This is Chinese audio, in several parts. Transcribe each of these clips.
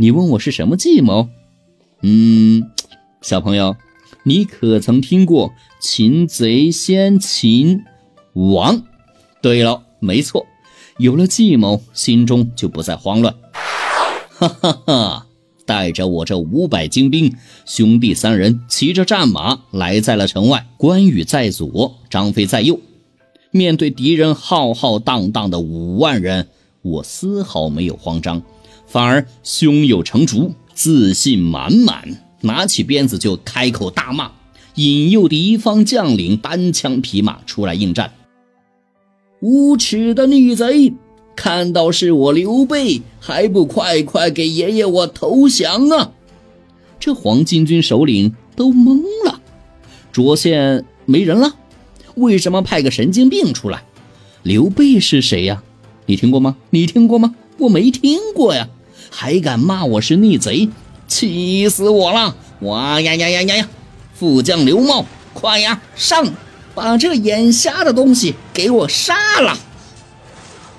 你问我是什么计谋？嗯，小朋友，你可曾听过“擒贼先擒王”？对了，没错，有了计谋，心中就不再慌乱。哈哈哈！带着我这五百精兵，兄弟三人骑着战马来在了城外。关羽在左，张飞在右。面对敌人浩浩荡荡的五万人，我丝毫没有慌张，反而胸有成竹，自信满满，拿起鞭子就开口大骂，引诱敌方将领单枪匹马出来应战。无耻的逆贼！看到是我刘备，还不快快给爷爷我投降啊！这黄巾军首领都懵了，涿县没人了，为什么派个神经病出来？刘备是谁呀？你听过吗？你听过吗？我没听过呀，还敢骂我是逆贼，气死我了！哇呀呀呀呀呀！副将刘茂，快呀，上，把这眼瞎的东西给我杀了！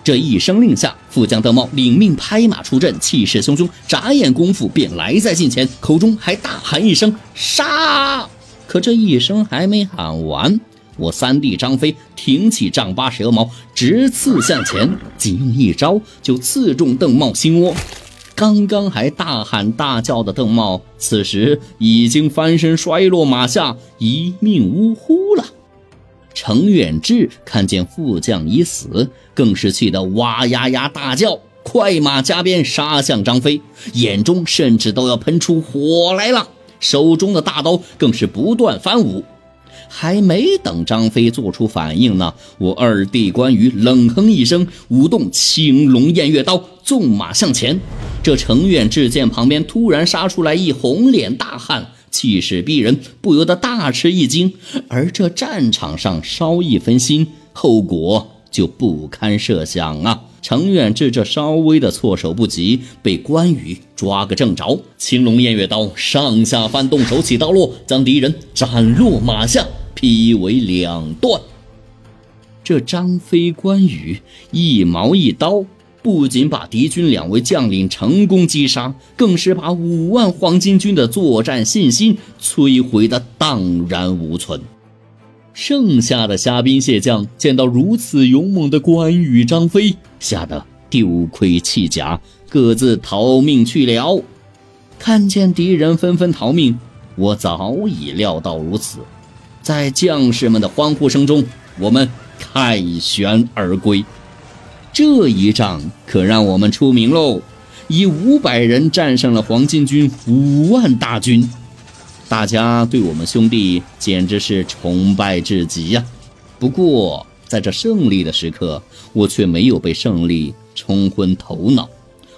这一声令下，副将邓茂领命拍马出阵，气势汹汹，眨眼功夫便来在近前，口中还大喊一声“杀”。可这一声还没喊完，我三弟张飞挺起丈八蛇矛，直刺向前，仅用一招就刺中邓茂心窝。刚刚还大喊大叫的邓茂，此时已经翻身摔落马下，一命呜呼了。程远志看见副将已死，更是气得哇呀呀大叫，快马加鞭杀向张飞，眼中甚至都要喷出火来了，手中的大刀更是不断翻舞。还没等张飞做出反应呢，我二弟关羽冷哼一声，舞动青龙偃月刀，纵马向前。这程远志见旁边突然杀出来一红脸大汉。气势逼人，不由得大吃一惊。而这战场上稍一分心，后果就不堪设想啊！程远志这稍微的措手不及，被关羽抓个正着。青龙偃月刀上下翻动，手起刀落，将敌人斩落马下，劈为两段。这张飞、关羽一矛一刀。不仅把敌军两位将领成功击杀，更是把五万黄巾军的作战信心摧毁的荡然无存。剩下的虾兵蟹将见到如此勇猛的关羽、张飞，吓得丢盔弃甲，各自逃命去了。看见敌人纷纷逃命，我早已料到如此。在将士们的欢呼声中，我们凯旋而归。这一仗可让我们出名喽！以五百人战胜了黄巾军五万大军，大家对我们兄弟简直是崇拜至极呀。不过，在这胜利的时刻，我却没有被胜利冲昏头脑。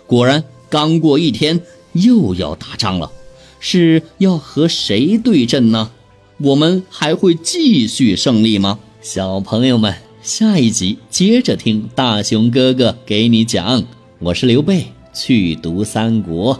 果然，刚过一天，又要打仗了，是要和谁对阵呢？我们还会继续胜利吗？小朋友们。下一集接着听大熊哥哥给你讲，我是刘备，去读三国。